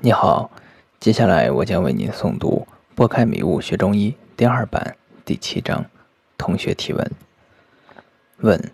你好，接下来我将为您诵读《拨开迷雾学中医》第二版第七章。同学提问：问，《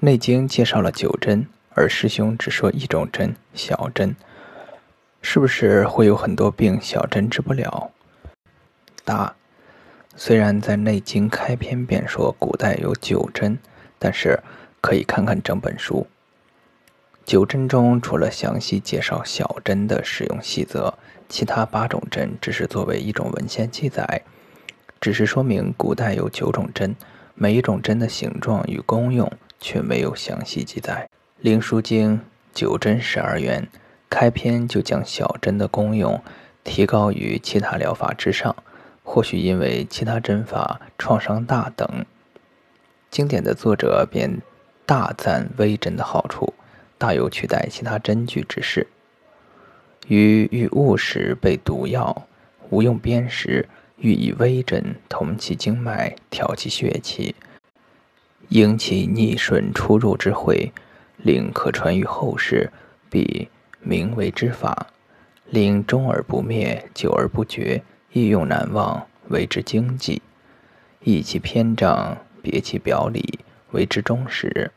内经》介绍了九针，而师兄只说一种针——小针，是不是会有很多病小针治不了？答：虽然在《内经》开篇便说古代有九针，但是可以看看整本书。九针中，除了详细介绍小针的使用细则，其他八种针只是作为一种文献记载，只是说明古代有九种针，每一种针的形状与功用却没有详细记载。《灵枢经·九针十二元》开篇就将小针的功用提高于其他疗法之上，或许因为其他针法创伤大等，经典的作者便大赞微针的好处。大有取代其他针具之势。于遇物时备毒药，无用砭时，欲以微针通其经脉，调其血气，应其逆顺出入之会，令可传于后世，必名为之法。令终而不灭，久而不绝，易用难忘，为之经济。异其篇章，别其表里，为之忠实。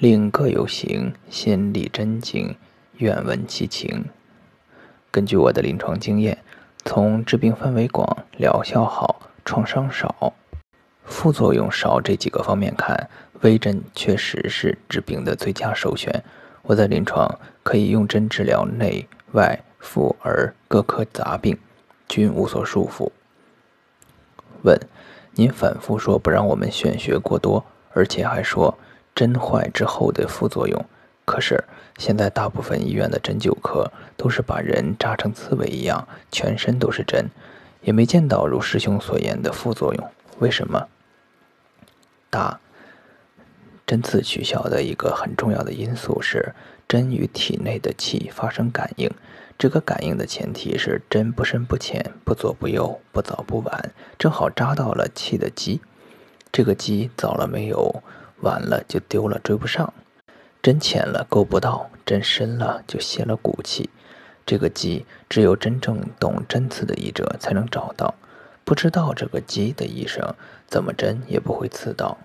令各有形，心力真经，愿闻其情。根据我的临床经验，从治病范围广、疗效好、创伤少、副作用少这几个方面看，微针确实是治病的最佳首选。我在临床可以用针治疗内外妇儿各科杂病，均无所束缚。问：您反复说不让我们玄学过多，而且还说。针坏之后的副作用，可是现在大部分医院的针灸科都是把人扎成刺猬一样，全身都是针，也没见到如师兄所言的副作用，为什么？答：针刺取消的一个很重要的因素是针与体内的气发生感应，这个感应的前提是针不深不浅，不左不右，不早不晚，正好扎到了气的基，这个基早了没有？晚了就丢了，追不上；针浅了够不到，针深了就泄了骨气。这个机只有真正懂针刺的医者才能找到，不知道这个机的医生，怎么针也不会刺到。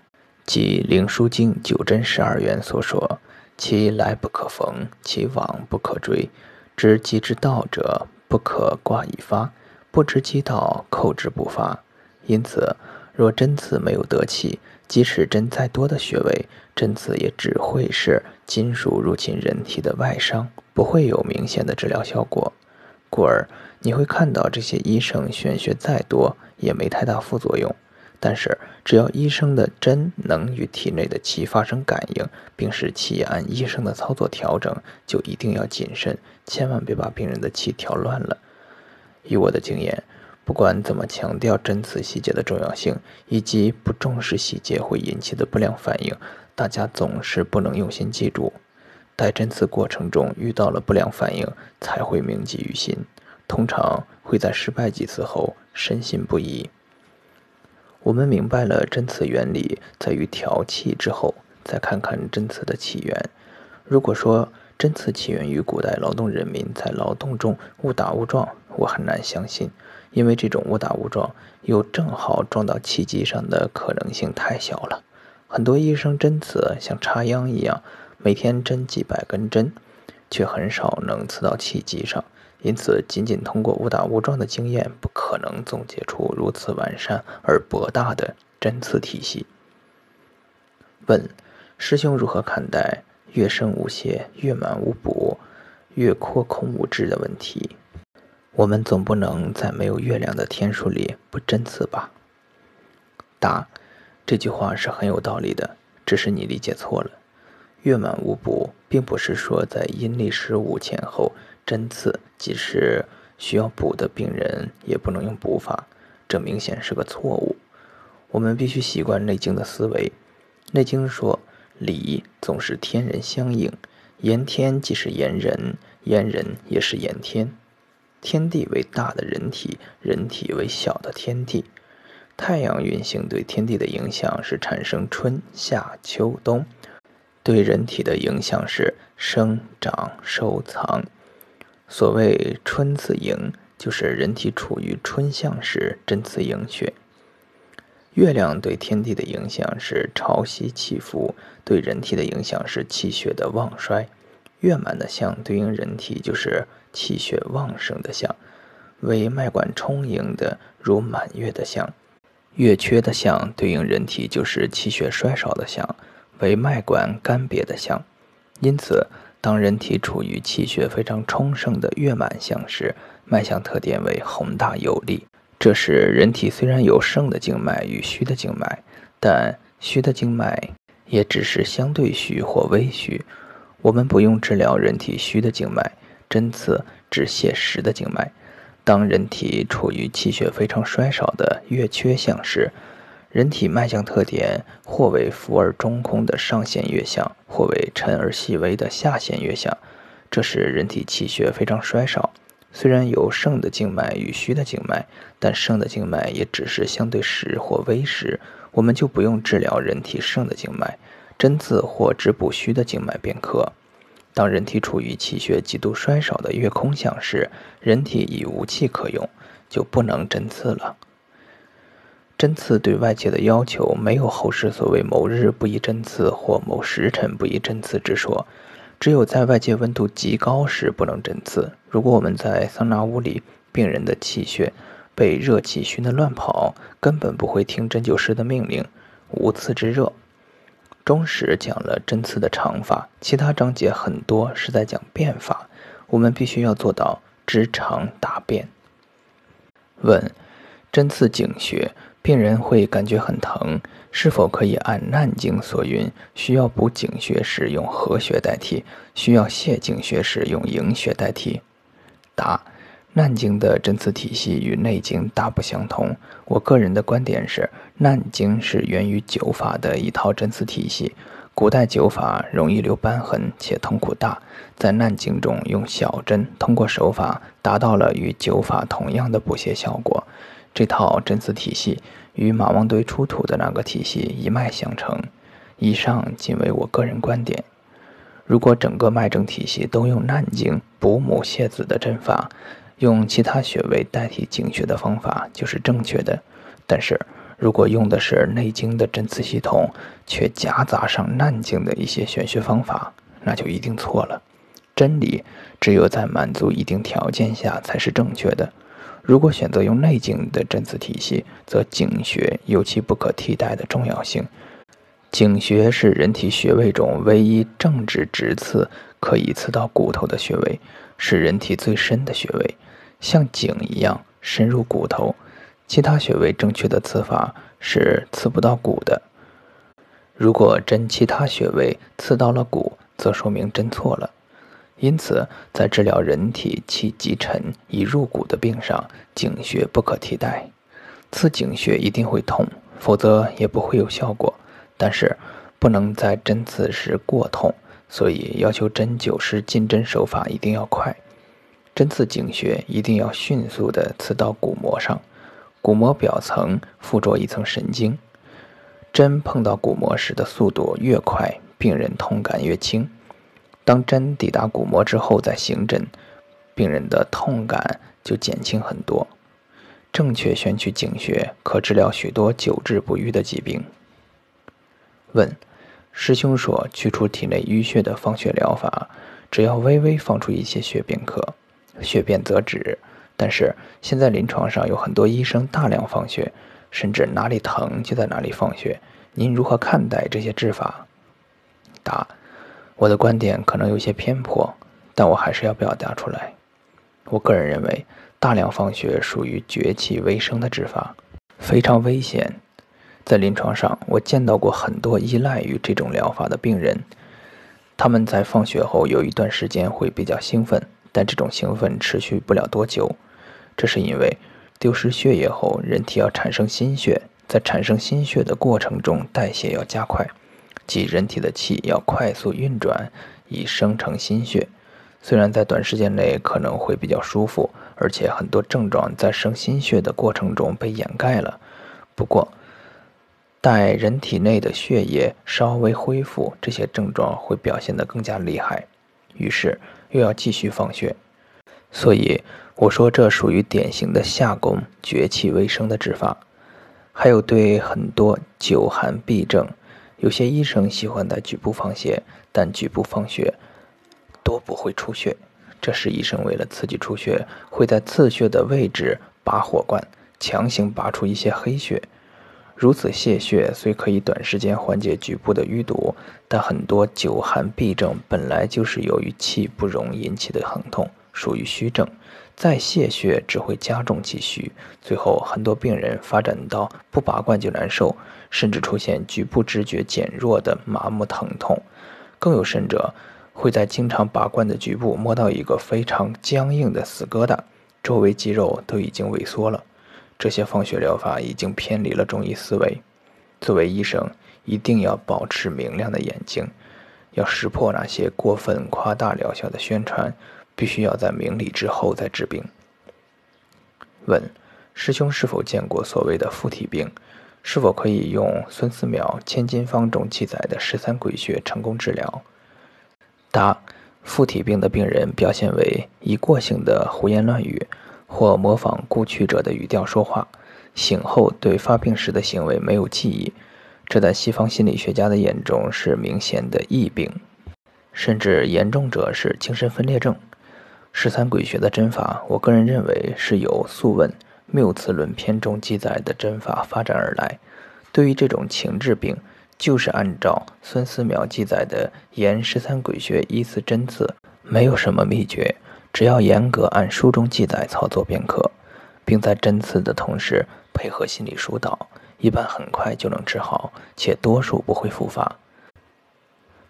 即《灵枢经·九针十二元》所说：“其来不可逢，其往不可追。知机之道者，不可挂以发；不知机道，扣之不发。”因此，若针刺没有得气，即使针再多的穴位，针刺也只会是金属入侵人体的外伤，不会有明显的治疗效果。故而你会看到这些医生玄学再多，也没太大副作用。但是只要医生的针能与体内的气发生感应，并使气按医生的操作调整，就一定要谨慎，千万别把病人的气调乱了。以我的经验。不管怎么强调针刺细节的重要性，以及不重视细节会引起的不良反应，大家总是不能用心记住。待针刺过程中遇到了不良反应，才会铭记于心。通常会在失败几次后深信不疑。我们明白了针刺原理在于调气之后，再看看针刺的起源。如果说针刺起源于古代劳动人民在劳动中误打误撞，我很难相信。因为这种误打误撞又正好撞到气机上的可能性太小了，很多医生针刺像插秧一样，每天针几百根针，却很少能刺到气机上。因此，仅仅通过误打误撞的经验，不可能总结出如此完善而博大的针刺体系。问：师兄如何看待“月生无泄，月满无补，月阔空无滞”的问题？我们总不能在没有月亮的天数里不针刺吧？答：这句话是很有道理的，只是你理解错了。月满无补，并不是说在阴历十五前后针刺，即使需要补的病人也不能用补法，这明显是个错误。我们必须习惯《内经》的思维，《内经》说理总是天人相应，言天即是言人，言人也是言天。天地为大的人体，人体为小的天地。太阳运行对天地的影响是产生春夏秋冬，对人体的影响是生长收藏。所谓春次盈，就是人体处于春相时，针刺盈血。月亮对天地的影响是潮汐起伏，对人体的影响是气血的旺衰。月满的象对应人体就是气血旺盛的象，为脉管充盈的如满月的象；月缺的象对应人体就是气血衰少的象，为脉管干瘪的象。因此，当人体处于气血非常充盛的月满象时，脉象特点为宏大有力。这时，人体虽然有盛的经脉与虚的经脉，但虚的经脉也只是相对虚或微虚。我们不用治疗人体虚的经脉，针刺止泻实的经脉。当人体处于气血非常衰少的月缺象时，人体脉象特点或为浮而中空的上弦月象，或为沉而细微的下弦月象。这时，人体气血非常衰少。虽然有盛的静脉与虚的静脉，但盛的静脉也只是相对实或微实，我们就不用治疗人体盛的静脉，针刺或只补虚的静脉便可。当人体处于气血极度衰少的月空相时，人体已无气可用，就不能针刺了。针刺对外界的要求没有后世所谓某日不宜针刺或某时辰不宜针刺之说。只有在外界温度极高时不能针刺。如果我们在桑拿屋里，病人的气血被热气熏得乱跑，根本不会听针灸师的命令，无刺之热。中史讲了针刺的长法，其他章节很多是在讲变法。我们必须要做到知长达变。问：针刺颈穴。病人会感觉很疼，是否可以按《难经》所云，需要补颈穴时用合穴代替，需要泻颈穴时用营穴代替？答：《难经》的针刺体系与《内经》大不相同。我个人的观点是，《难经》是源于灸法的一套针刺体系。古代灸法容易留瘢痕且痛苦大，在《难经》中用小针通过手法达到了与灸法同样的补泻效果。这套针刺体系与马王堆出土的那个体系一脉相承。以上仅为我个人观点。如果整个脉证体系都用难经补母泻子的针法，用其他穴位代替经穴的方法就是正确的。但是如果用的是内经的针刺系统，却夹杂上难经的一些玄学方法，那就一定错了。真理只有在满足一定条件下才是正确的。如果选择用内经的针刺体系，则井穴有其不可替代的重要性。井穴是人体穴位中唯一正直直刺可以刺到骨头的穴位，是人体最深的穴位，像井一样深入骨头。其他穴位正确的刺法是刺不到骨的。如果针其他穴位刺到了骨，则说明针错了。因此，在治疗人体气积沉已入骨的病上，井穴不可替代。刺颈穴一定会痛，否则也不会有效果。但是，不能在针刺时过痛，所以要求针灸师进针手法一定要快。针刺颈穴一定要迅速地刺到骨膜上，骨膜表层附着一层神经，针碰到骨膜时的速度越快，病人痛感越轻。当针抵达骨膜之后再行针，病人的痛感就减轻很多。正确选取颈穴，可治疗许多久治不愈的疾病。问：师兄说去除体内淤血的放血疗法，只要微微放出一些血便可，血便则止。但是现在临床上有很多医生大量放血，甚至哪里疼就在哪里放血。您如何看待这些治法？答。我的观点可能有些偏颇，但我还是要表达出来。我个人认为，大量放血属于绝气微生的治法，非常危险。在临床上，我见到过很多依赖于这种疗法的病人，他们在放血后有一段时间会比较兴奋，但这种兴奋持续不了多久。这是因为丢失血液后，人体要产生新血，在产生新血的过程中，代谢要加快。即人体的气要快速运转，以生成新血。虽然在短时间内可能会比较舒服，而且很多症状在生新血的过程中被掩盖了。不过，待人体内的血液稍微恢复，这些症状会表现得更加厉害。于是又要继续放血。所以我说这属于典型的下功绝气为生的治法。还有对很多久寒痹症，有些医生喜欢在局部放血，但局部放血多不会出血。这时医生为了刺激出血，会在刺血的位置拔火罐，强行拔出一些黑血。如此泄血虽可以短时间缓解局部的淤堵，但很多久寒痹症本来就是由于气不容引起的疼痛，属于虚症。再泄血只会加重气虚，最后很多病人发展到不拔罐就难受，甚至出现局部知觉减弱的麻木疼痛。更有甚者，会在经常拔罐的局部摸到一个非常僵硬的死疙瘩，周围肌肉都已经萎缩了。这些放血疗法已经偏离了中医思维。作为医生，一定要保持明亮的眼睛，要识破那些过分夸大疗效的宣传。必须要在明理之后再治病。问：师兄是否见过所谓的附体病？是否可以用孙思邈《千金方》中记载的十三鬼穴成功治疗？答：附体病的病人表现为一过性的胡言乱语，或模仿故去者的语调说话，醒后对发病时的行为没有记忆。这在西方心理学家的眼中是明显的疫病，甚至严重者是精神分裂症。十三鬼穴的针法，我个人认为是由《素问·谬辞论篇》中记载的针法发展而来。对于这种情志病，就是按照孙思邈记载的沿十三鬼穴依次针刺，没有什么秘诀，只要严格按书中记载操作便可，并在针刺的同时配合心理疏导，一般很快就能治好，且多数不会复发。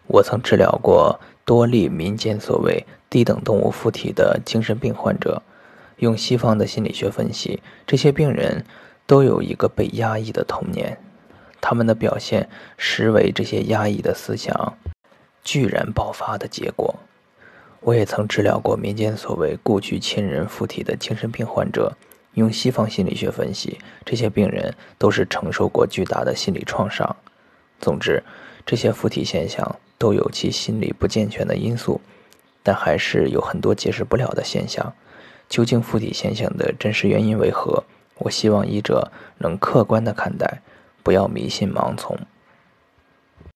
我曾治疗过多例民间所谓低等动物附体的精神病患者，用西方的心理学分析，这些病人都有一个被压抑的童年，他们的表现实为这些压抑的思想居然爆发的结果。我也曾治疗过民间所谓故去亲人附体的精神病患者，用西方心理学分析，这些病人都是承受过巨大的心理创伤。总之，这些附体现象。都有其心理不健全的因素，但还是有很多解释不了的现象。究竟附体现象的真实原因为何？我希望医者能客观的看待，不要迷信盲从。